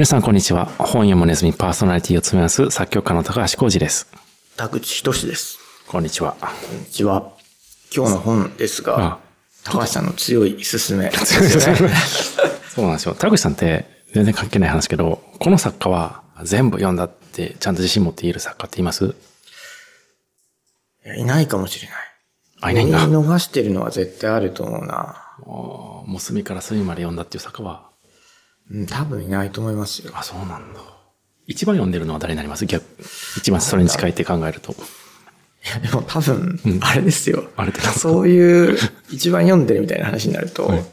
皆さんこんにちは。本読むネズミパーソナリティを務めます作曲家の高橋浩二です。田口仁です。こんにちは。こんにちは。今日の本ですが、あ高橋さんの強い勧め。そうなんですよ。田口さんって全然関係ない話けど、この作家は全部読んだってちゃんと自信持って言える作家っています？いやいないかもしれない。あ、いないんだ。見逃してるのは絶対あると思うな。もう隅から隅まで読んだっていう作家は、うん、多分いないと思いますよ。あ、そうなんだ。一番読んでるのは誰になります？逆。一番それに近いって考えると。いや、でも多分、あれですよ。あれってそういう、一番読んでるみたいな話になると、はい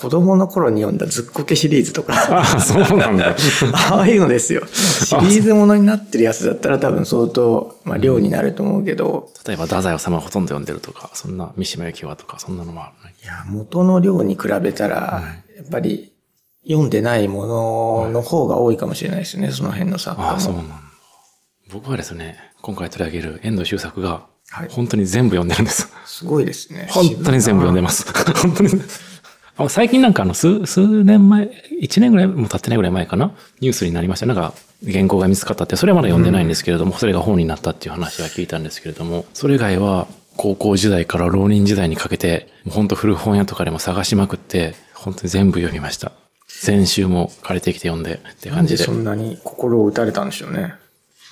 子供の頃に読んだずっこけシリーズとか、あ、そうなんだ。ああいうのですよ。シリーズものになってるやつだったら多分相当、まあ量になると思うけど、例えば、太宰治はほとんど読んでるとか、そんな三島由紀夫とか、そんなのもあるね。いや、元の量に比べたら、やっぱり読んでないものの方が多いかもしれないですよね、その辺の作家も。ああ、そうなんだ。僕はですね、今回取り上げる遠藤周作がはい、本当に全部読んでるんです。すごいですね。本当に全部読んでます。本当に。あ最近なんかあの、数、数年前、1年ぐらいも経ってないぐらい前かな？ニュースになりました。なんか、原稿が見つかったって、それはまだ読んでないんですけれども、それが本になったっていう話は聞いたんですけれども、それ以外は、高校時代から浪人時代にかけて、本当古本屋とかでも探しまくって、本当に全部読みました。先週も借りてきて読んでって感じで。でそんなに心を打たれたんでしょうね。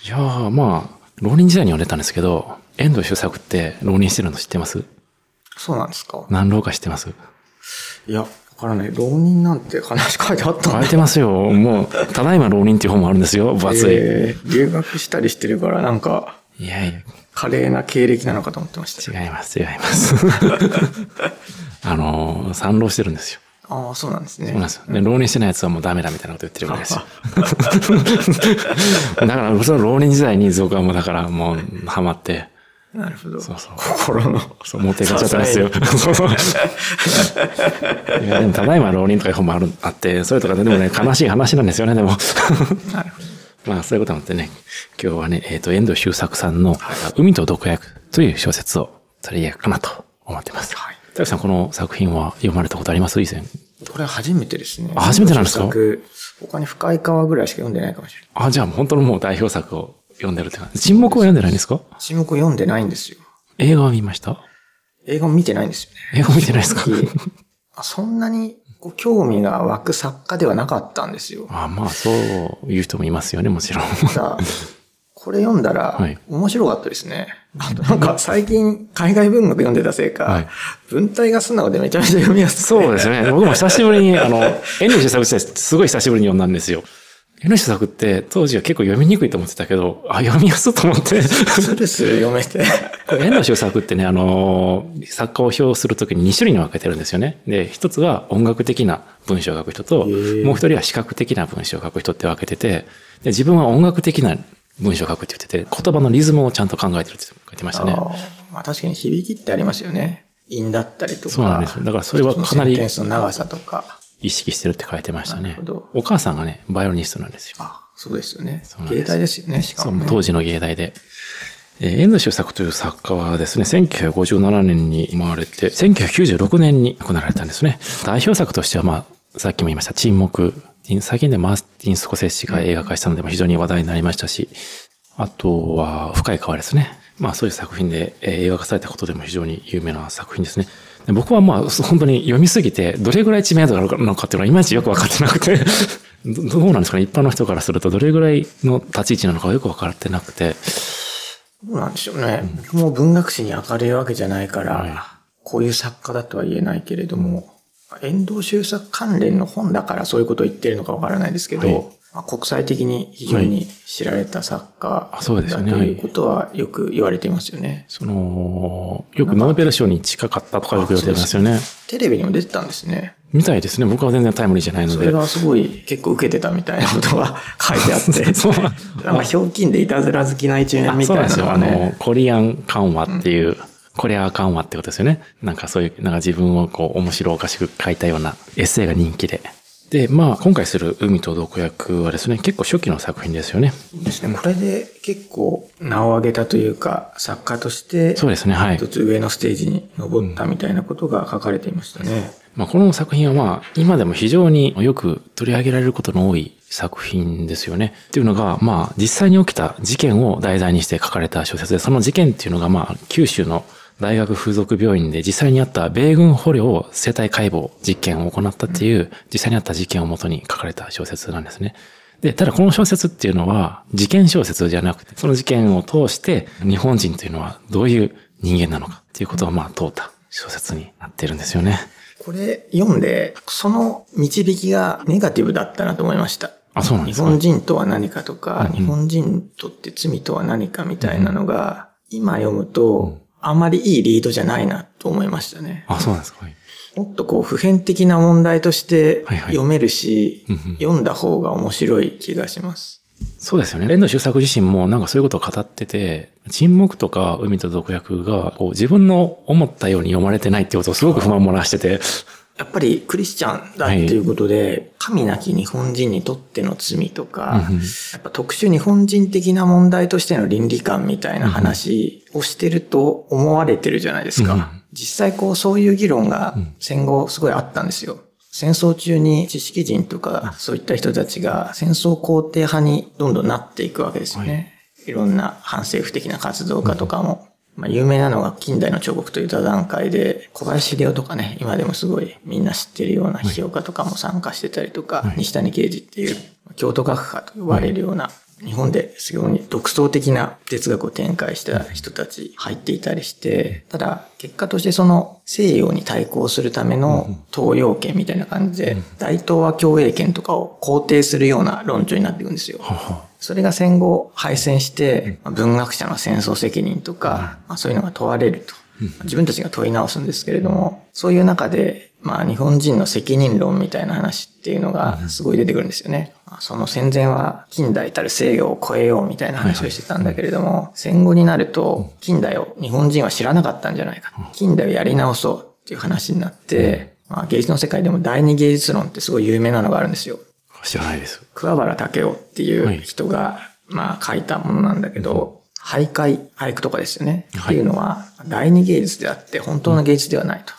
いやー、まあ、浪人時代に読んでたんですけど、遠藤周作って浪人してるの知ってます？そうなんですか何浪か知ってます？いや、わからない。浪人なんて話書いてあった書いてますよ。もう、ただいま浪人っていう本もあるんですよ。分厚い。えー留学したりしてるから、なんか、いやいや、華麗な経歴なのかと思ってました。違います、違います。あのー、三浪してるんですよ。ああ、そうなんですね。そうなんですよ。で、浪人してないやつはもうダメだみたいなこと言ってるぐらいですよ。だから、その浪人時代に僕はもうだからもうハマって、なるほど。そうそう心の。そう、持っていかっちゃったんですよ。そうそう。いや、でも、ただいま浪人とかいう本もある、あって、それとかでもね、悲しい話なんですよね、でも。なるほど。まあ、そういうこともあってね、今日はね、えっ、と、遠藤周作さんの、海と毒薬という小説を取り上げようかなと思ってます。はい高橋さん、この作品は読まれたことあります？以前。これは初めてですね。あ初めてなんですか？作他に深い川ぐらいしか読んでないかもしれない。あ、じゃあ、本当のもう代表作を読んでるって感じ。沈黙は読んでないんですか？沈黙を読んでないんですよ。映画は見ました？映画も見てないんですよね。映画見てないですか？そんなにこう興味が湧く作家ではなかったんですよ。あまあ、そういう人もいますよね、もちろん。ただ、これ読んだらはい面白かったですね。あとなんか最近海外文学読んでたせいか、はい文体が素直でめちゃめちゃ読みやすそうですね。僕も久しぶりに、あの、遠藤周作ってすごい久しぶりに読んだんですよ。遠藤周作って当時は結構読みにくいと思ってたけど、あ、読みやすいと思って。スルスル読めて。これ遠藤周作ってね、あの、作家を評するときに2種類に分けてるんですよね。で、一つが音楽的な文章を書く人と、もう一人は視覚的な文章を書く人って分けてて、で自分は音楽的な文章を書くって言ってて、言葉のリズムをちゃんと考えてるって書いてましたね。まあ確かに響きってありますよね。韻だったりとか。そうなんですよだからそれはかなりの長さとか。意識してるって書いてましたねなるほど。お母さんがね、バイオリニストなんですよ。あ、そうですよねうなん。ですよね、しかも、ね。当時の芸大で。えー遠藤周作という作家はですね、1957年に生まれて、1996年に亡くなられたんですね。代表作としては、まあ、さっきも言いました、沈黙。最近でマーティン・スコセッシが映画化したのでも非常に話題になりましたし、あとは、深い川ですね。まあ、そういう作品で、えー映画化されたことでも非常に有名な作品ですね。で僕はまあ、本当に読みすぎて、どれぐらい知名度があるのかっていうのは、いまいちよくわかってなくて、どどうなんですかね？一般の人からすると、どれぐらいの立ち位置なのかよくわかってなくて、どうなんでしょうね。僕も文学史に明るいわけじゃないから、はいこういう作家だとは言えないけれども、遠藤周作関連の本だからそういうことを言ってるのかわからないですけど、はいまあ、国際的に非常に知られた作家あそうですよねだということはよく言われていますよね。その、よくノーベル賞に近かったとかよく言われてますよね。テレビにも出てたんですね。みたいですね。僕は全然タイムリーじゃないので。それがすごい結構受けてたみたいなことが書いてあって、そうなんかひょうきんでいたずら好きな一面あみたいなそうなんですよ。あのコリアン緩和っていう、コリア緩和ってことですよね。なんかそういう、なんか自分をこう、面白おかしく書いたようなエッセイが人気で。で、まあ、今回する海と毒薬はですね、結構初期の作品ですよね。ですね。これで結構名を上げたというか、作家として、そうですね、はい一。つ上のステージに登ったみたいなことが書かれていましたね。まあ、この作品はまあ、今でも非常によく取り上げられることの多い作品ですよね。っていうのが、まあ、実際に起きた事件を題材にして書かれた小説で、その事件っていうのがまあ、九州の大学風俗病院で実際にあった米軍捕虜生体解剖実験を行ったっていう、実際にあった事件をもとに書かれた小説なんですね。で、ただこの小説っていうのは、事件小説じゃなくて、その事件を通して、日本人というのはどういう人間なのかっていうことをまあ問うた小説になってるんですよね。これ読んで、その導きがネガティブだったなと思いました。あ、そうなんですか？日本人とは何かとか、うんうん、日本人にとって罪とは何かみたいなのが、今読むと、あまりいいリードじゃないなと思いましたね。あ、そうなんですか。もっとこう普遍的な問題として読めるし、はいはい、読んだ方が面白い気がします。そうですよね。連藤周作自身もなんかそういうことを語ってて、沈黙とか海と毒薬がこう自分の思ったように読まれてないってことをすごく不満もらしてて。やっぱりクリスチャンだっていうことで、はい、神なき日本人にとっての罪とか、やっぱ特殊日本人的な問題としての倫理観みたいな話をしてると思われてるじゃないですか。実際こうそういう議論が戦後すごいあったんですよ。戦争中に知識人とかそういった人たちが戦争肯定派にどんどんなっていくわけですよね。はい、いろんな反政府的な活動家とかも。まあ、有名なのが近代の彫刻という座談会で、小林秀夫とかね、今でもすごいみんな知ってるような批評家とかも参加してたりとか、はい、西谷啓治っていう京都学派と呼ばれるような日本ですごい独創的な哲学を展開した人たち入っていたりして、ただ結果としてその西洋に対抗するための東洋圏みたいな感じで、大東亜共栄圏とかを肯定するような論調になっていくんですよ。それが戦後敗戦して、文学者の戦争責任とか、そういうのが問われると。自分たちが問い直すんですけれども、そういう中でまあ日本人の責任論みたいな話っていうのがすごい出てくるんですよね。その戦前は近代たる西洋を超えようみたいな話をしてたんだけれども、戦後になると近代を日本人は知らなかったんじゃないか。近代をやり直そうっていう話になって、まあ芸術の世界でも第二芸術論ってすごい有名なのがあるんですよ。知らないです。桑原武雄っていう人が、まあ書いたものなんだけど、俳諧、俳句とかですよね。っていうのは第二芸術であって本当の芸術ではないと。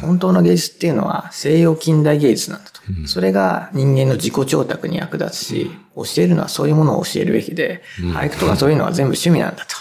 本当の芸術っていうのは西洋近代芸術なんだと。それが人間の自己調達に役立つし、教えるのはそういうものを教えるべきで、俳句とかそういうのは全部趣味なんだと。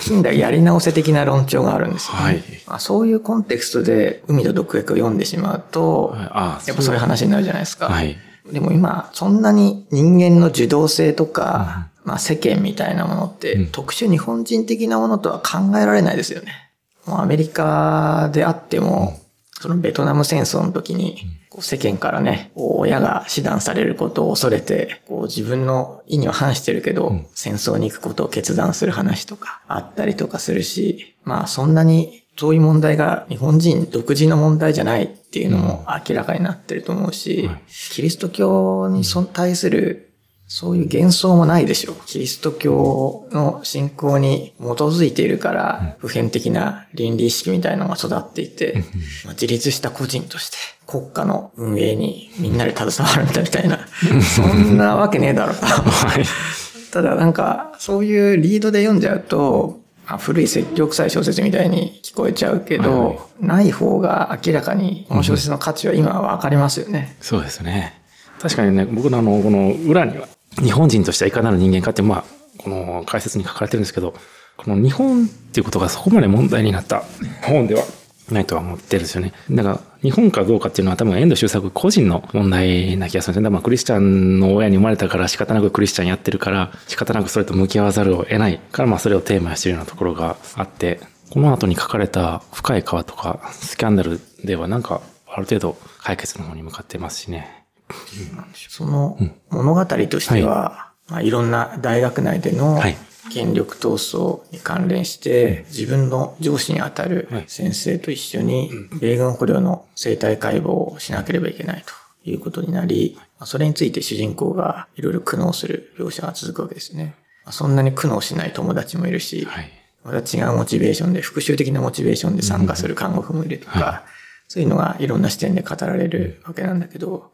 近代やり直せ的な論調があるんですよ、ね。はい、まあ、そういうコンテクストで海と毒薬を読んでしまうと、やっぱそういう話になるじゃないですか。はい、でも今、そんなに人間の受動性とか、まあ世間みたいなものって、特殊日本人的なものとは考えられないですよね。もうアメリカであっても、そのベトナム戦争の時に、こう世間からね、親が死断されることを恐れて、こう自分の意には反してるけど、戦争に行くことを決断する話とかあったりとかするし、まあそんなにそういう問題が日本人独自の問題じゃないっていうのも明らかになってると思うし、キリスト教に対するそういう幻想もないでしょ。う。キリスト教の信仰に基づいているから、普遍的な倫理意識みたいなのが育っていて、自立した個人として国家の運営にみんなで携わるんだみたいな、そんなわけねえだろうと。ただなんか、そういうリードで読んじゃうと、古い説教臭い小説みたいに聞こえちゃうけど、はいない方が明らかにこの小説の価値は今はわかりますよね、そうですね。確かにね、僕のあの、この裏には、日本人としてはいかなる人間かって、まあ、この解説に書かれてるんですけど、この日本っていうことがそこまで問題になった本ではないとは思ってるんですよね。だから、日本かどうかっていうのは多分遠藤周作個人の問題な気がするんですね。まあ、クリスチャンの親に生まれたから仕方なくクリスチャンやってるから、仕方なくそれと向き合わざるを得ないから、まあ、それをテーマにしてるようなところがあって、この後に書かれた深い川とかスキャンダルではなんか、ある程度解決の方に向かってますしね。その物語としては、まあ、いろんな大学内での権力闘争に関連して、自分の上司にあたる先生と一緒に、米軍捕虜の生体解剖をしなければいけないということになり、それについて主人公がいろいろ苦悩する描写が続くわけですね。そんなに苦悩しない友達もいるし、また違うモチベーションで、復讐的なモチベーションで参加する看護婦もいるとか、そういうのがいろんな視点で語られるわけなんだけど、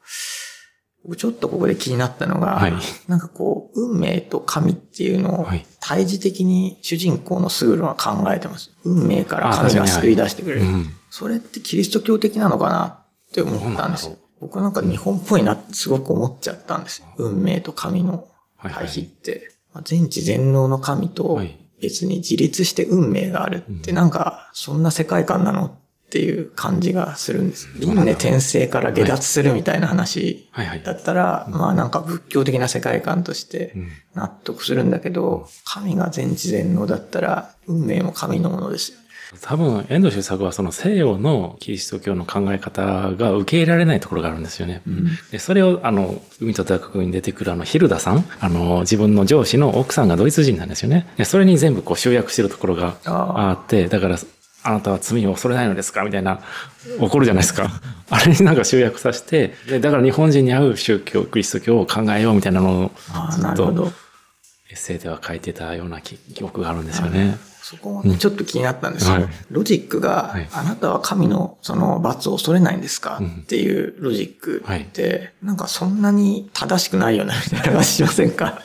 ちょっとここで気になったのが、はい、なんかこう、運命と神っていうのを、対峙的に主人公のスグルは考えてます。運命から神が救い出してくれる。うん、それってキリスト教的なのかなっって思ったんですよ。僕なんか日本っぽいなってすごく思っちゃったんですよ。運命と神の対比って。はいはい、全知全能の神と別に自立して運命があるってなんかそんな世界観なのっていう感じがするんです。輪廻転生から下脱するみたいな話だったら、まあなんか仏教的な世界観として納得するんだけど、神が全知全能だったら運命も神のものですよ。多分、遠藤周作はその西洋のキリスト教の考え方が受け入れられないところがあるんですよね。うん、でそれを、あの、海と大学に出てくるあの、ヒルダさん、あの、自分の上司の奥さんがドイツ人なんですよね。でそれに全部こう集約してるところがあって、だから、あなたは罪を恐れないのですか？みたいな、怒るじゃないですか。あれになんか集約させて、で、だから日本人に合う宗教、キリスト教を考えようみたいなのを、ずっと、エッセイでは書いてたような記憶があるんですよね。そこもちょっと気になったんですよ。うんはい、ロジックが、はい、あなたは神のその罰を恐れないんですか、うん、っていうロジックって、はい、なんかそんなに正しくないよな、みたいな感じしませんか？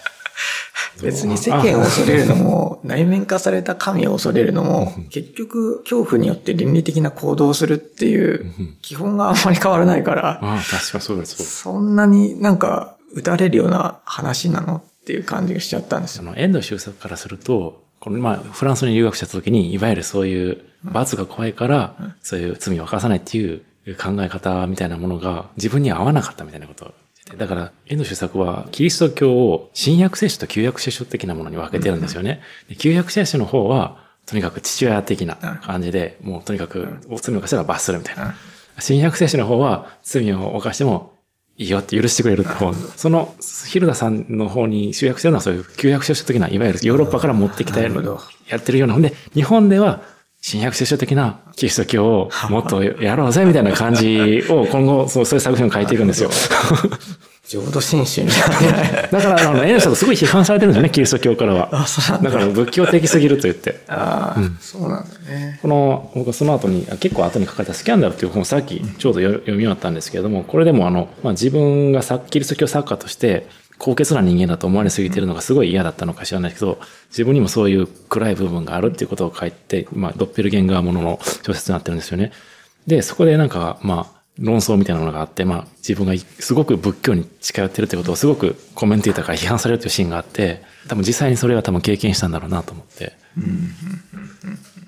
別に世間を恐れるのも、内面化された神を恐れるのも、結局、恐怖によって倫理的な行動をするっていう、基本があんまり変わらないから、ああ確かそうです。そんなになんか、打たれるような話なのっていう感じがしちゃったんですよ。遠藤周作からすると、このまあ、フランスに留学した時に、いわゆるそういう罰が怖いから、そういう罪を犯さないっていう考え方みたいなものが自分に合わなかったみたいなことだから、絵の主作は、キリスト教を新約聖書と旧約聖書的なものに分けてるんですよね。旧約聖書の方は、とにかく父親的な感じで、もうとにかく、罪を犯したら罰するみたいな。新約聖書の方は、罪を犯してもいいよって許してくれる方。その、ヒルダさんの方に集約してるのはそういう旧約聖書的な、いわゆるヨーロッパから持ってきたやってるような。ほんで、日本では、新約聖書的なキリスト教をもっとやろうぜみたいな感じを今後そうそういう作品を書いていくんですよ。浄土真宗みたいな。だから、あの、エンさんすごい批判されてるんですよね、キリスト教からは。あ、そうなんだ。だから仏教的すぎると言って。ああ、うん、そうなんだね。この、僕その後に、結構後に書かれたスキャンダルっていう本をさっきちょうど読み終わったんですけれども、これでもあの、まあ、自分がキリスト教作家として、高潔な人間だと思われすぎてるのがすごい嫌だったのか知らないけど、自分にもそういう暗い部分があるっていうことを書いて、まあ、ドッペルゲンガーものの小説になってるんですよね。で、そこでなんか、まあ、論争みたいなものがあって、まあ、自分がすごく仏教に近寄ってるってことをすごくコメンテーターから批判されるというシーンがあって、多分実際にそれは多分経験したんだろうなと思って。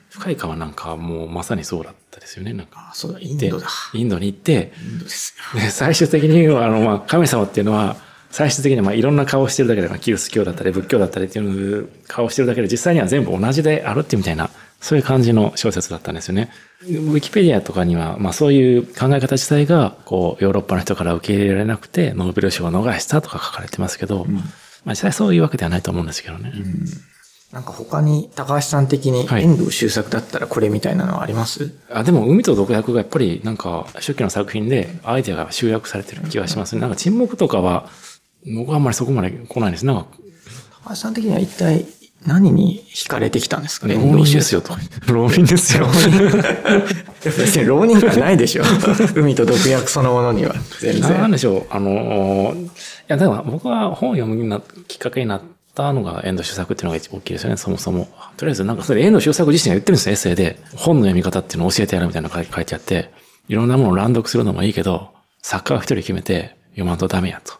深い川なんかもうまさにそうだったですよね。なんか。あ、そうだ、インドだ。インドに行って、インドです最終的には、あの、まあ、神様っていうのは、最終的にまあいろんな顔をしてるだけで、まあ、キリスト教だったり仏教だったりっていう顔をしてるだけで実際には全部同じであるってみたいな、そういう感じの小説だったんですよね。ウィキペディアとかには、まあそういう考え方自体が、こう、ヨーロッパの人から受け入れられなくて、ノーベル賞を逃したとか書かれてますけど、うん、まあ実際そういうわけではないと思うんですけどね。うん、なんか他に高橋さん的に遠藤周作だったらこれみたいなのはあります、はい、あでも海と毒薬がやっぱりなんか初期の作品でアイデアが集約されてる気がしますね。なんか沈黙とかは僕はあんまりそこまで来ないです。なんか。高橋さん的には一体何に惹かれてきたんですかね？浪人ですよと。浪人ですよ。別 に浪人じゃないでしょ。海と毒薬そのものには。全然。なんでしょう。あの、いや、だから僕は本を読むなきっかけになったのが遠藤周作っていうのが大きいですよね、そもそも。とりあえず、なんかそれ遠藤周作自身が言ってるんですよ、エッセイで。本の読み方っていうのを教えてやるみたいなのが書いてあって、いろんなものを乱読するのもいいけど、作家は一人決めて読まんとダメやと。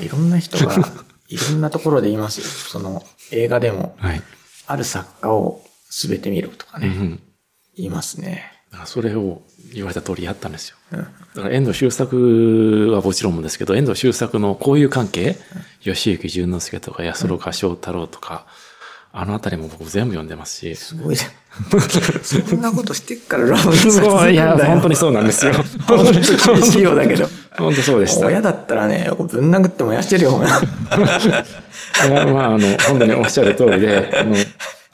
いろんな人が、いろんなところで言いますよ。その、映画でも、はい、ある作家を全て見ろとかね、うん、言いますね。それを言われた通りやったんですよ。うん、だから遠藤周作はもちろんですけど、遠藤周作の交友関係、うん、吉行淳之介とか安岡翔太郎とか、あのあたりも僕全部読んでますし。すごいじゃん。そんなことしてっからラブに そう、いや、本当にそうなんですよ。本当に厳しいようだけど。本当そうでした。親だったらね、ぶん殴って燃やしてるよ、まあ、あの、本当におっしゃる通りで、あの、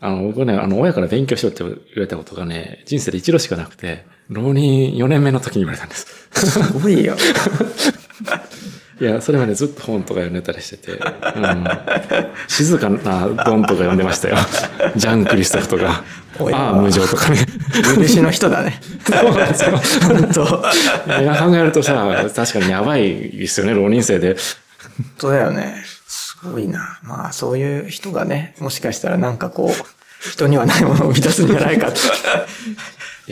あの僕ね、あの、親から勉強しろって言われたことがね、人生で一度しかなくて、浪人4年目の時に言われたんです。すごいよ。いや、それまでずっと本とか読んでたりしてて、うん、静かなドンとか読んでましたよ。ジャン・クリストフとか、ああ、無常とかね。漆の人だね。そうなんですよ。本当。いや、考えるとさ、確かにやばいですよね、浪人生で。本当だよね。すごいな。まあ、そういう人がね、もしかしたらなんかこう、人にはないものを生み出すんじゃないかと。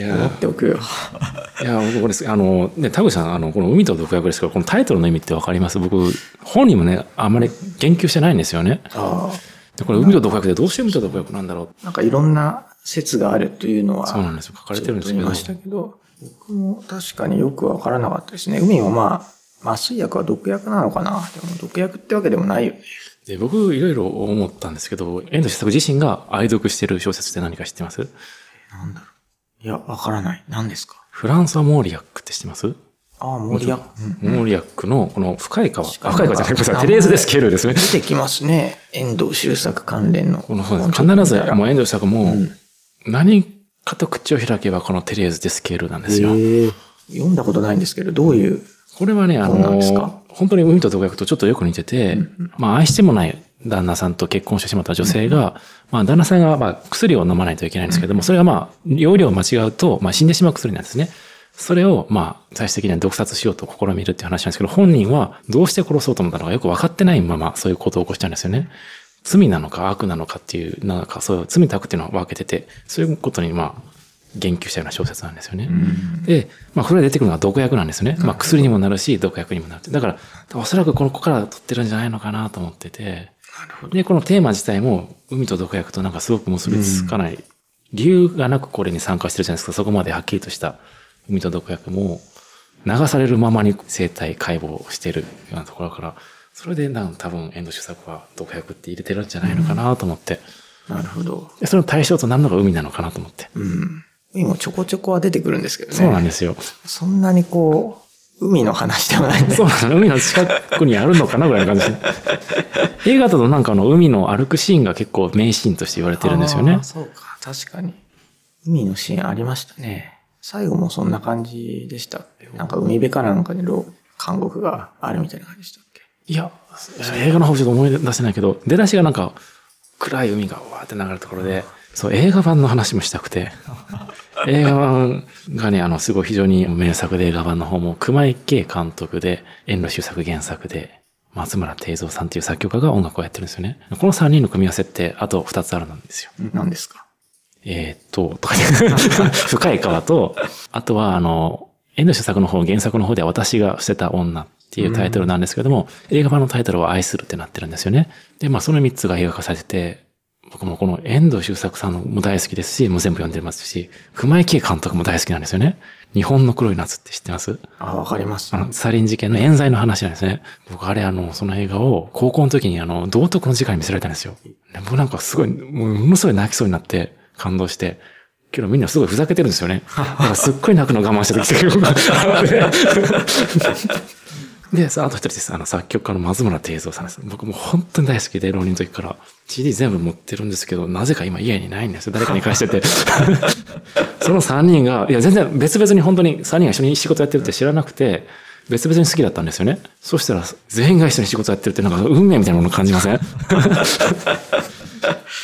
思っておくよ。いや、僕これ、あの、ね、田口さん、あの、この海と毒薬ですから、このタイトルの意味ってわかります？僕、本人もね、あんまり言及してないんですよね。あでこれ、海と毒薬でどうして海と毒薬なんだろう？あ。なんかいろんな説があるというのは、そうなんですよ。書かれてるんですけど。ましたけど、僕も確かによくわからなかったですね。海はまあ、麻酔薬は毒薬なのかな？でも毒薬ってわけでもないよね。で、僕、いろいろ思ったんですけど、遠藤周作自身が愛読してる小説って何か知ってます？なんだろう。いや、わからない。何ですか？フランソワ・モーリアックって知ってます？ああ、モリア。うんモーリアックのこの深い川。深い川じゃなくて、テレーズ・デスケールですね。出てきますね。遠藤周作関連の。このそうです必ず、もう遠藤周作も、何かと口を開けばこのテレーズ・デスケールなんですよ。読んだことないんですけど、どういう。これはね、あそうなんですか？の、本当に海と毒薬とちょっとよく似てて、まあ愛してもない旦那さんと結婚してしまった女性が、まあ旦那さんがまあ薬を飲まないといけないんですけども、それがまあ容量を間違うと、まあ死んでしまう薬なんですね。それをまあ最終的には毒殺しようと試みるっていう話なんですけど、本人はどうして殺そうと思ったのかよく分かってないままそういうことを起こしちゃうんですよね。罪なのか悪なのかっていう、なんかそういう罪と悪っていうのを分けてて、そういうことにまあ言及したような小説なんですよね。で、まあ、これが出てくるのは毒薬なんですよね。まあ、薬にもなるし、毒薬にもなる。だから、おそらくこの子から取ってるんじゃないのかなと思ってて。で、このテーマ自体も、海と毒薬となんかすごく結びつかない。理由がなくこれに参加してるじゃないですか。そこまではっきりとした海と毒薬も、流されるままに生態解剖をしてるようなところから、それでなん多分、遠藤周作は毒薬って入れてるんじゃないのかなと思って。なるほど。でその対象となるのが海なのかなと思って。うん。海もちょこちょこは出てくるんですけどね。そうなんですよ。そんなにこう、海の話ではないんで。そうなんです海の近くにあるのかなぐらいの感じで。映画だとなんかあの海の歩くシーンが結構名シーンとして言われてるんですよね。そうか。確かに。海のシーンありましたね。最後もそんな感じでしたなんか海辺かなんかに牢監獄があるみたいな感じでしたっけ？いや、映画の方ちょっと思い出せないけど、出だしがなんか暗い海がわーって流れるところで、そう、映画版の話もしたくて。映画版がね、あの、すごい非常に名作で映画版の方も、熊井圭監督で、遠路周作原作で、松村定蔵さんっていう作曲家が音楽をやってるんですよね。この3人の組み合わせって、あと2つあるんですよ。何ですか？えーっと、とか 深い川と、あとは、あの、遠藤周作の方、原作の方では私が捨てた女っていうタイトルなんですけども、映画版のタイトルは愛するってなってるんですよね。で、まあその3つが映画化されてて、僕もこの遠藤周作さんも大好きですし、もう全部読んでますし、熊井圭監督も大好きなんですよね。日本の黒い夏って知ってます？あ、わかります。あの、サリン事件の冤罪の話なんですね。僕、あれ、あの、その映画を、高校の時に、あの、道徳の時間に見せられたんですよ。で僕なんかすごい、もう、ものすごい泣きそうになって、感動して、けどみんなすごいふざけてるんですよね。だからすっごい泣くの我慢してたけど、で、さあ、あと一人です。あの、作曲家の松村定蔵さんです。僕もう本当に大好きで、浪人の時から。CD 全部持ってるんですけど、なぜか今家にないんですよ。誰かに貸してて。その3人が、いや、全然別々に本当に3人が一緒に仕事やってるって知らなくて、別々に好きだったんですよね。そしたら、全員が一緒に仕事やってるって、なんか運命みたいなものを感じません？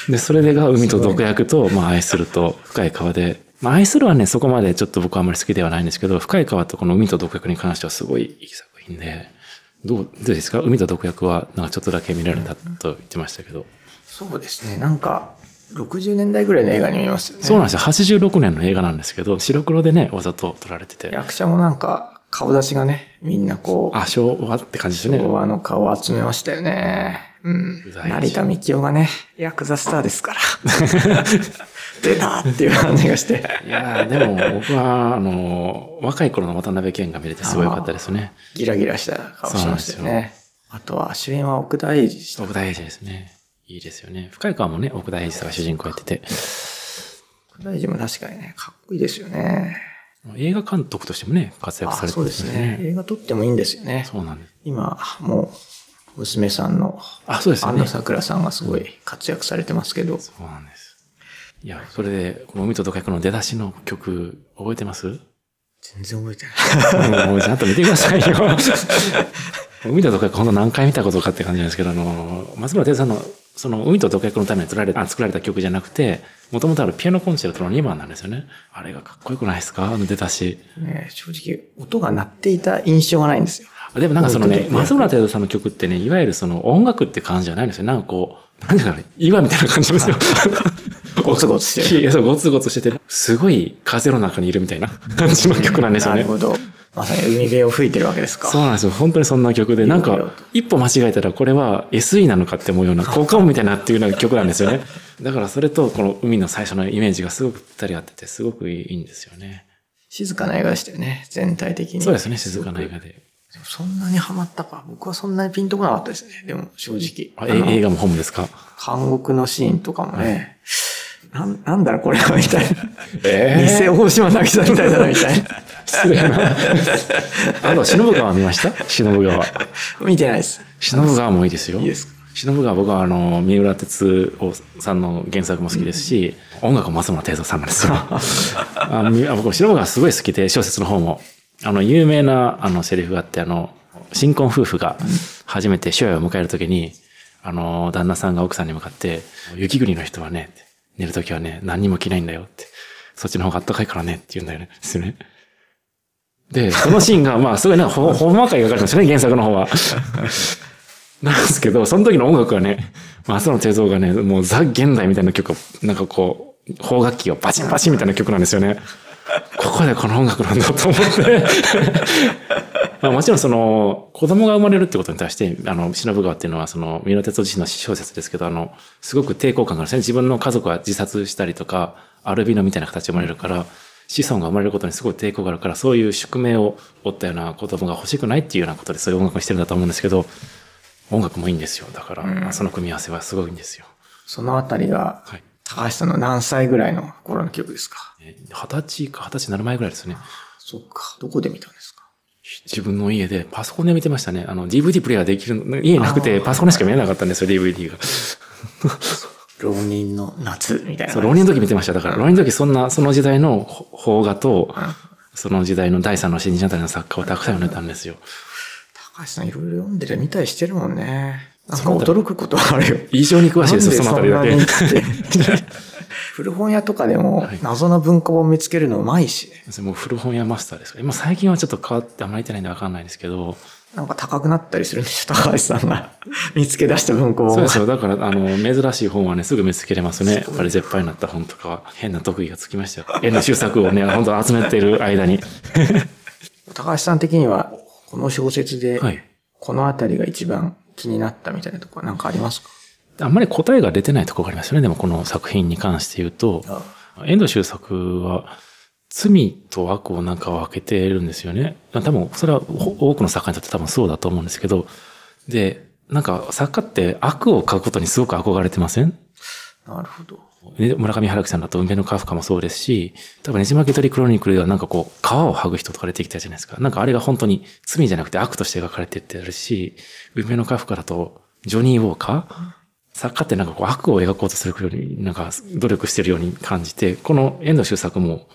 で、それでが海と毒薬と、まあ愛すると深い川で、まあ愛するはね、そこまでちょっと僕はあんまり好きではないんですけど、深い川とこの海と毒薬に関してはすごいいい作品で、どう、どうですか？海と毒薬はなんかちょっとだけ見られたと言ってましたけど。そうですね。なんか、60年代ぐらいの映画に見えますよね。そうなんですよ。86年の映画なんですけど、白黒でね、わざと撮られてて。役者もなんか、顔出しがね、みんなこう、あ、昭和って感じですね。昭和の顔を集めましたよね。うん成田幹夫がね、ヤクザスターですから。出たっていう感じがして。いやーでも僕は、あの、若い頃の渡辺謙が見れてすごい良かったですね。ギラギラした顔しましたよね。あとは主演は奥田英二。奥田英二ですね。いいですよね。深い川もね、奥田英二さんが主人公やってて、奥田英二も確かにね、かっこいいですよね。映画監督としてもね、活躍さあ、れてるそうんですね。映画撮ってもいいんですよね。そうなんです。今、もう、娘さんの、あ、そうですよね。安野桜さんがすごい活躍されてますけど、そうなんです。いや、それで、この海と毒薬の出だしの曲、覚えてます？全然覚えてない。もうちゃんと見てくださいよ。海と毒薬、ほんと何回見たことかって感じなんですけど、あの、松村哲さんの、その海と毒薬のために作られた、あ作られた曲じゃなくて、もともとあるピアノコンチェルトの2番なんですよね。あれがかっこよくないですか？あの出だし。ね、正直、音が鳴っていた印象がないんですよ。でもなんかそのね、松村哲さんの曲ってね、いわゆるその音楽って感じじゃないんですよ。なんかこう、なんかね、岩みたいな感じですよ。ゴツゴツしてる。いやそうゴツゴツしてて、すごい風の中にいるみたいな感じの曲なんですよね。なるほど。まさに海辺を吹いてるわけですか。そうなんですよ。本当にそんな曲で、なんか、一歩間違えたらこれは SE なのかって思うような、効果音みたいなっていうような曲なんですよね。だからそれとこの海の最初のイメージがすごくぴったり合ってて、すごくいいんですよね。静かな映画でしたよね、全体的に。そうですね、静かな映画で。そんなにハマったか。僕はそんなにピンとこなかったですね。でも、正直。あ映画も本ですか？監獄のシーンとかもね、はい、なんなんだろ、これは、みたいな。えー、偽大島渚みたいだな、みたいな。失礼な。あの、忍川見ました？忍川。見てないです。忍川もいいですよ。いいです忍川僕はあの、三浦哲夫さんの原作も好きですし、うん、音楽も松村哲夫さんなんですよ。あ僕、忍川すごい好きで、小説の方も。あの、有名な、あの、セリフがあって、あの、新婚夫婦が初めて初夜を迎えるときに、あの、旦那さんが奥さんに向かって、雪国の人はね、寝るときはね、何にも着ないんだよって。そっちの方が暖かいからねって言うんだよね。ですね。で、そのシーンが、まあ、すごいなほ、ほんまかい描かれてますよね、原作の方は。なんですけど、その時の音楽はね、松野哲夫がね、もうザ・現代みたいな曲、なんかこう、邦楽器をバチンバチンみたいな曲なんですよね。ここでこの音楽なんだと思ってまあもちろんその子供が生まれるってことに対してあの忍川っていうのはその三浦哲夫自身の小説ですけどあのすごく抵抗感があるんですね自分の家族は自殺したりとかアルビノみたいな形で生まれるから子孫が生まれることにすごい抵抗があるからそういう宿命を負ったような子供が欲しくないっていうようなことでそういう音楽をしてるんだと思うんですけど音楽もいいんですよだから、まあ、その組み合わせはすごいんですよ。そのあたりが、はい高橋さんの何歳ぐらいの頃の曲ですか？二十歳か二十歳になる前ぐらいですね。そっか。どこで見たんですか？自分の家でパソコンで見てましたね。あの、DVD プレイヤーできる、家なくてパソコンでしか見えなかったんですよ、DVD が。浪人の夏みたいな。そう、浪人の時見てました。だから、浪人の時そんな、その時代の邦画と、その時代の第三の新人あたりの作家をたくさん読んでたんですよ。高橋さんいろいろ読んでる見たりしてるもんね。なんか驚くことあるよ。異常に詳しいですよ、そのあたりだけ。古本屋とかでも謎の文庫本見つけるのうまいし、ね。もう古本屋マスターです今最近はちょっと変わってあんまり行ってないんでわかんないですけど。なんか高くなったりするんでしょ、高橋さんが 見つけ出した文庫本そうですよ。だから、あの、珍しい本はね、すぐ見つけれますね。やっぱり絶版になった本とかは変な特技がつきましたよ。変な修作をね、本当集めている間に。高橋さん的には、この小説で、このあたりが一番気になったみたいなところなんかありますか？あんまり答えが出てないところがありますよね。でもこの作品に関して言うと、遠藤周作は罪と悪をなんか分けてるんですよね。多分それは多くの作家にとって多分そうだと思うんですけど、で、なんか作家って悪を書くことにすごく憧れてません？なるほど。村上春樹さんだと運命のカフカもそうですし、多分ねじ巻き取りクロニクルではなんかこう、皮を剥ぐ人とか出てきたじゃないですか。なんかあれが本当に罪じゃなくて悪として描かれてってあるし、運命のカフカだと、ジョニー・ウォーカー、作家ってなんかこう悪を描こうとするように、なんか努力してるように感じて、この遠藤周作も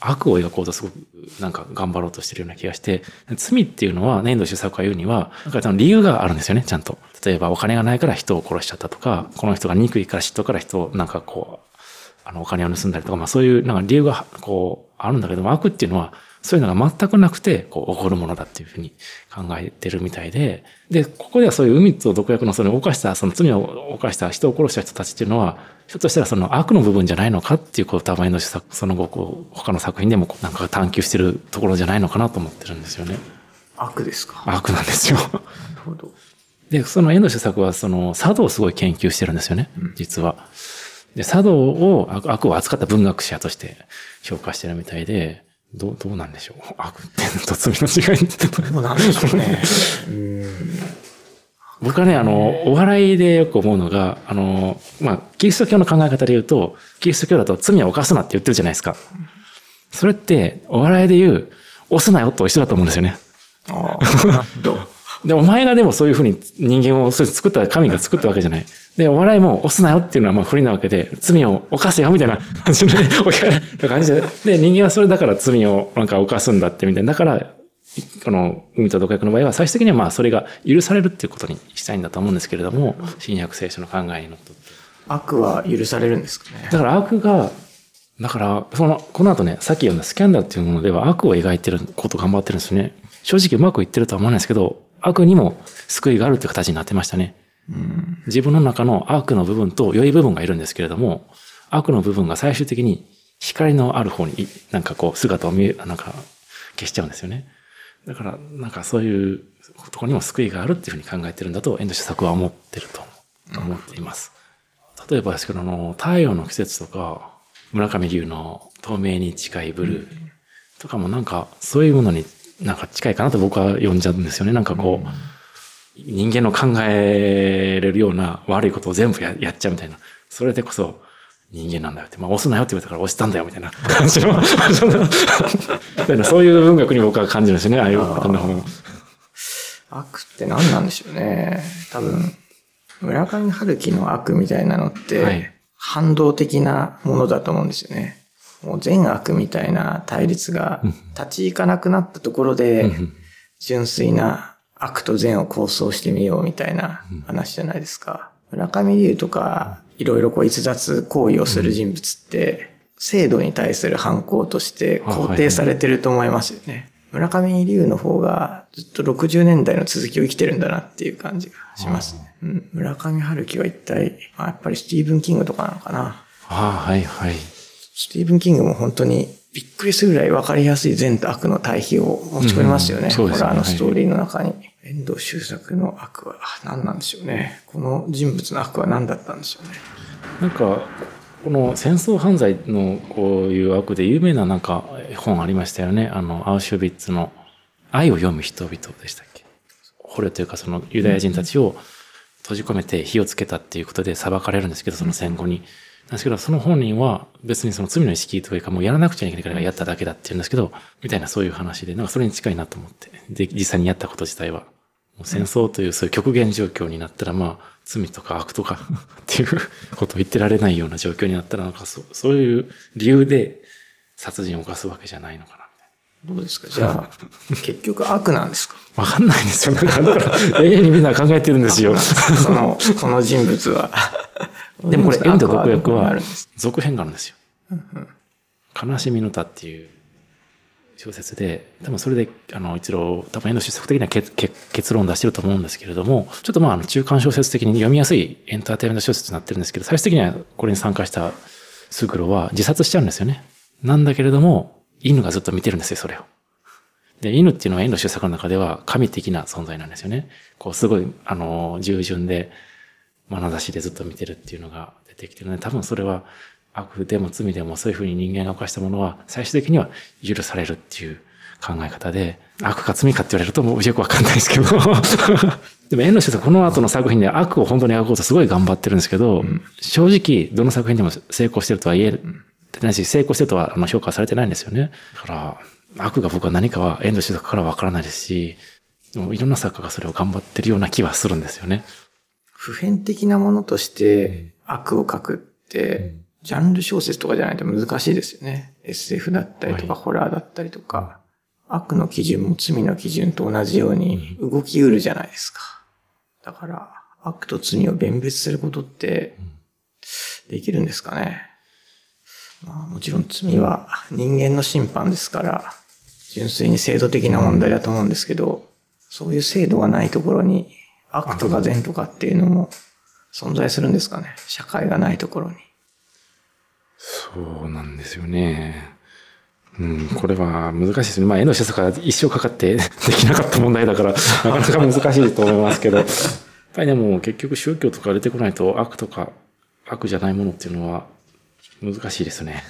悪を描こうとすごくなんか頑張ろうとしてるような気がして、罪っていうのは、遠藤周作が言うには、なんか理由があるんですよね、ちゃんと。例えばお金がないから人を殺しちゃったとか、この人が憎いから嫉妬から人をなんかこう、あのお金を盗んだりとか、まあそういうなんか理由がこうあるんだけども、悪っていうのはそういうのが全くなくて、こう、起こるものだっていうふうに考えてるみたいで、で、ここではそういう海と毒薬のその犯した、その罪を犯した人を殺した人たちっていうのは、ひょっとしたらその悪の部分じゃないのかっていう、こう、多分のその後、こう、他の作品でもなんか探求してるところじゃないのかなと思ってるんですよね。悪ですか？悪なんですよ。なるほど。で、その遠藤周作は、その、茶道をすごい研究してるんですよね、実は。で、茶道を、悪を扱った文学者として評価してるみたいで、どう、どうなんでしょう？悪ってと罪の違いって。もうなんでしょうね。僕はね、あの、お笑いでよく思うのが、あの、まあ、キリスト教の考え方で言うと、キリスト教だと罪を犯すなって言ってるじゃないですか。それって、お笑いで言う、押すなよと一緒だと思うんですよね。ああ、で、お前がでもそういうふうに人間をそう作った、神が作ったわけじゃない。で、お笑いも押すなよっていうのはまあ不利なわけで、罪を犯せよみたいな感じで、感じで、で、人間はそれだから罪をなんか犯すんだってみたいな。だから、この海と毒薬の場合は最終的にはまあそれが許されるっていうことにしたいんだと思うんですけれども、新約聖書の考えにのっとって。悪は許されるんですかね。だから悪が、だから、その、この後ね、さっき読んだスキャンダルっていうものでは悪を描いてること頑張ってるんですよね。正直うまくいってるとは思わないですけど、悪にも救いがあるっていう形になってましたね。うん、自分の中の悪の部分と良い部分がいるんですけれども、悪の部分が最終的に光のある方に、なんかこう、姿を見え、なんか、消しちゃうんですよね。だから、なんかそういうとこにも救いがあるっていうふうに考えてるんだと、遠藤周作は思ってると思っています。例えばですけど、あの、太陽の季節とか、村上龍の透明に近いブルーとかもなんか、そういうものになんか近いかなと僕は呼んじゃうんですよね。なんかこう、人間の考えれるような悪いことを全部ややっちゃうみたいな。それでこそ人間なんだよって。まあ押すなよって言われたから押したんだよみたいな感じのそういう文学に僕は感じるんですよね。ああいうこんな本。悪って何なんでしょうね。多分、村上春樹の悪みたいなのって、反動的なものだと思うんですよね。もう善悪みたいな対立が立ち行かなくなったところで、純粋な悪と善を構想してみようみたいな話じゃないですか。村上龍とか、いろいろこう逸脱行為をする人物って、制度に対する反抗として肯定されてると思いますよね。村上龍の方がずっと60年代の続きを生きてるんだなっていう感じがしますね。うん、村上春樹は一体、まあ、やっぱりスティーブン・キングとかなのかな。ああ、はいはい。スティーブン・キングも本当にびっくりするぐらい分かりやすい善と悪の対比を持ち込みますよね。うん、そうですね。ホラーのストーリーの中に。はい、遠藤周作の悪は何なんでしょうね。この人物の悪は何だったんでしょうね。なんか、この戦争犯罪のこういう悪で有名ななんか本ありましたよね。あの、アウシュビッツの愛を読む人々でしたっけ捕虜というかそのユダヤ人たちを閉じ込めて火をつけたっていうことで裁かれるんですけど、その戦後に。ですけど、その本人は別にその罪の意識というかもうやらなくちゃいけないからやっただけだって言うんですけど、みたいなそういう話で、なんかそれに近いなと思って。で、実際にやったこと自体は。もう戦争というそういう極限状況になったら、まあ、罪とか悪とかっていうことを言ってられないような状況になったら、なんかそそういう理由で殺人を犯すわけじゃないのかな。どうですか？じゃあ、結局悪なんですか？わかんないんですよ。だから永遠にみんな考えてるんですよ。その、その人物は。でもこれ、遠藤国役は続編があるんですよ。悲しみの歌っていう小説で、多分それで、あの、一郎、多分遠藤出作的には結結論を出してると思うんですけれども、ちょっとまあ、あの中間小説的に読みやすいエンターテイメント小説になってるんですけど、最終的にはこれに参加したスグロは自殺しちゃうんですよね。なんだけれども、犬がずっと見てるんですよ、それを。で、犬っていうのは遠藤周作の中では神的な存在なんですよね。こう、すごい、あの、従順で、眼差しでずっと見てるっていうのが出てきてるので、多分それは悪でも罪でもそういうふうに人間が犯したものは最終的には許されるっていう考え方で、悪か罪かって言われるともうよくわかんないですけど でも遠藤周作この後の作品で悪を本当に描こうとすごい頑張ってるんですけど、うん、正直どの作品でも成功してるとは言える、ないし、成功してるとは評価されてないんですよね。だから、悪が僕は何かは遠藤周作からわからないですし、でもいろんな作家がそれを頑張ってるような気はするんですよね。普遍的なものとして悪を書くって、ジャンル小説とかじゃないと難しいですよね。SF だったりとか、ホラーだったりとか、悪の基準も罪の基準と同じように動きうるじゃないですか。だから、悪と罪を弁別することって、できるんですかね。まあ、もちろん罪は人間の審判ですから、純粋に制度的な問題だと思うんですけど、そういう制度がないところに悪とか善とかっていうのも存在するんですかね。社会がないところに。そうなんですよね。うん、これは難しいですね。まあ、絵の施策が一生かかって できなかった問題だから、なかなか難しいと思いますけど、やっぱりでも結局宗教とか出てこないと悪とか悪じゃないものっていうのは難しいですね。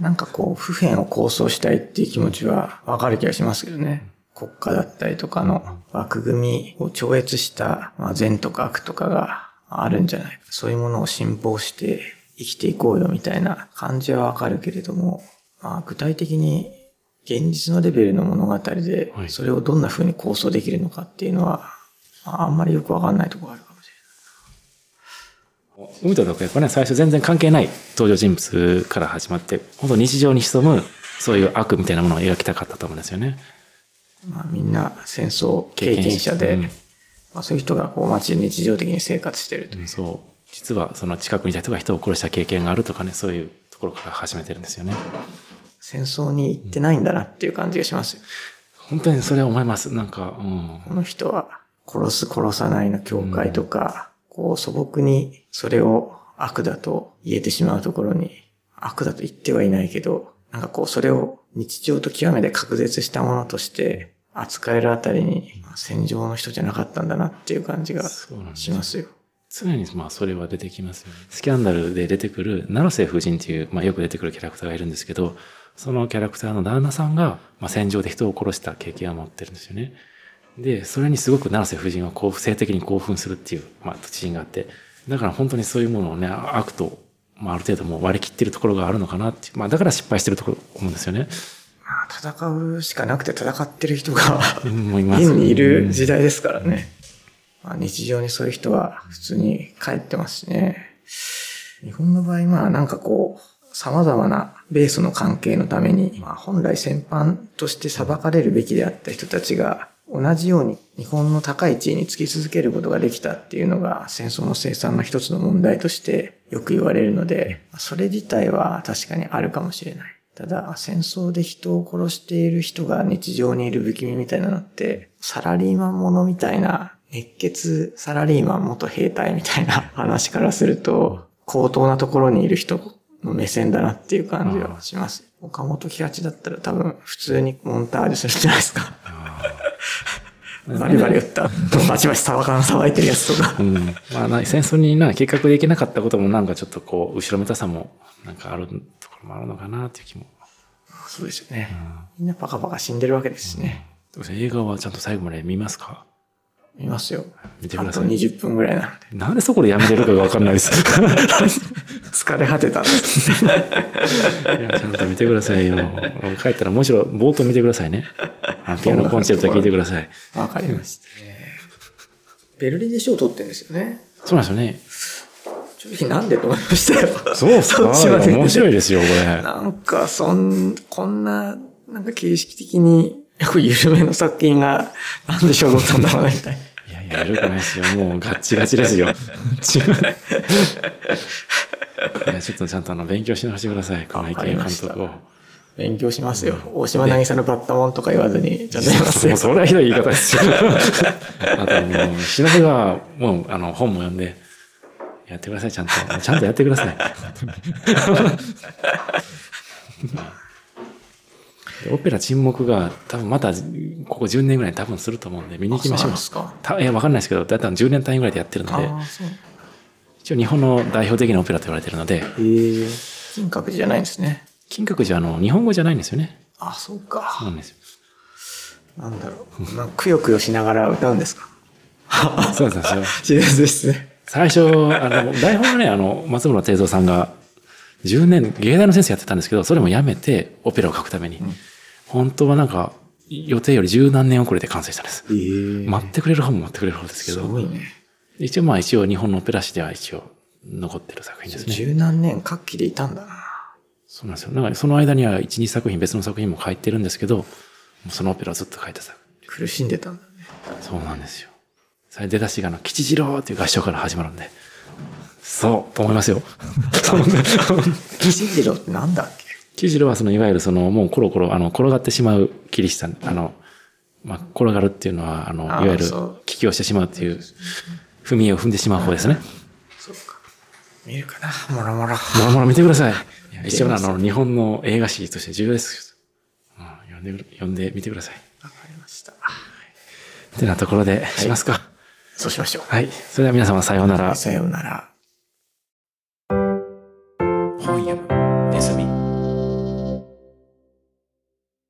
なんかこう、普遍を構想したいっていう気持ちはわかる気がしますけどね。国家だったりとかの枠組みを超越した、まあ、善とか悪とかがあるんじゃないか。そういうものを信奉して生きていこうよみたいな感じはわかるけれども、まあ、具体的に現実のレベルの物語で、それをどんな風に構想できるのかっていうのは、あんまりよくわかんないところがある。海と毒薬はね、最初全然関係ない登場人物から始まって、本当日常に潜む、そういう悪みたいなものを描きたかったと思うんですよね。まあみんな戦争経験者で、うん、まあそういう人がこう街で日常的に生活してるという。そう。実はその近くにいた人が人を殺した経験があるとかね、そういうところから始めてるんですよね。戦争に行ってないんだなっていう感じがしますよ。本当にそれは思います。なんか、うん、この人は殺す殺さないの境界とか、うん、こう素朴にそれを悪だと言えてしまうところに、悪だと言ってはいないけど、なんかこう、それを日常と極めて隔絶したものとして扱えるあたりに、戦場の人じゃなかったんだなっていう感じがしますよ。常にまあそれは出てきますよね。スキャンダルで出てくる、七瀬夫人っていう、まあよく出てくるキャラクターがいるんですけど、そのキャラクターの旦那さんが、まあ戦場で人を殺した経験を持ってるんですよね。で、それにすごく七瀬夫人はこう、性的に興奮するっていう、まあ、自信があって、だから本当にそういうものをね、悪と、まあ、ある程度もう割り切ってるところがあるのかなってまあ、だから失敗してるところ思うんですよね。まあ、戦うしかなくて戦ってる人が現にいる時代ですからね。まあ、日常にそういう人は普通に帰ってますしね。日本の場合、まあなんかこう、様々なベースの関係のために、まあ本来戦犯として裁かれるべきであった人たちが、同じように日本の高い地位につき続けることができたっていうのが戦争の生産の一つの問題としてよく言われるので、それ自体は確かにあるかもしれない。ただ、戦争で人を殺している人が日常にいる不気味みたいなのって、サラリーマンものみたいな熱血サラリーマン元兵隊みたいな 話からすると、高等なところにいる人の目線だなっていう感じはします。岡本喜八だったら多分普通にモンタージュするじゃないですか。バリバリ打った。バチバチ騒がん騒いてるやつとか。うん。まあ、戦争にな、計画できなかったこともなんかちょっとこう、後ろめたさもなんかあるところもあるのかなっていう気も。そうですよね。うん、みんなパカパカ死んでるわけですしね。うん、映画はちゃんと最後まで見ますか？見ますよ。見てください。あと20分ぐらいなんで。なんでそこでやめてるかがわかんないです。疲れ果てたんです。いや、ちゃんと見てくださいよ。帰ったらむしろ冒頭見てくださいね。ピアノコンセプト聞いてください。わかりました。ベルリンで賞を取ってるんですよね。そうなんですよね。正直なんでと思いましたよ。そうっすか？面白いですよ、これ。なんか、そん、こんな、なんか形式的に緩めの作品が、なんでしょう、どったんだろうな、みたいな。いやいや、緩くないですよ。もうガッチガチですよ。いや、ちょっとちゃんとあの、勉強し直してください。この池監督を。勉強しますよ。大島渚のバッタモンとか言わずに、ちゃんとやりますよ。それはひどい言い方ですよ。あと、もう、忍が、もう、あの、本も読んで、やってください、ちゃんと。ちゃんとやってください。オペラ沈黙が多分またここ10年ぐらい多分すると思うんで見に行きましょう。そういや、わかんないですけど、だいたい10年単位ぐらいでやってるので、一応日本の代表的なオペラと言われてるので。金閣寺じゃないんですね。金閣寺あの、日本語じゃないんですよね。あ、そうか。そうなんですよ。なんだろう。なんかくよくよしながら歌うんですか？そうなんですよ。自然ですね。最初、あの、台本はね、あの、松村定蔵さんが10年、芸大の先生やってたんですけど、それもやめて、オペラを書くために。うん、本当はなんか、予定より十何年遅れて完成したんです。えー、待ってくれる方も待ってくれる方ですけど。すごいね。一応まあ一応日本のオペラ史では一応残ってる作品ですね。十何年活気でいたんだな。そうなんですよ。なんかその間には一、二作品別の作品も書いてるんですけど、そのオペラをずっと書いてた。苦しんでたんだね。そうなんですよ。それ出だしがあの、吉次郎っていう合唱から始まるんで。そう、と思いますよ。キシジロってなんだっけ？キジロはその、いわゆるその、もうコロコロ、あの、転がってしまうキリシタン、あの、まあ、転がるっていうのは、あの、いわゆる、危機をしてしまうっていう、踏み絵を踏んでしまう方ですね。そうか。見るかなもろもろ。もろもろ見てください。一応、あの、日本の映画史として重要です。うん、読んで、読んでみてください。わかりました。ってなところで、しますか。そうしましょう。はい。それでは皆様さようなら。さようなら。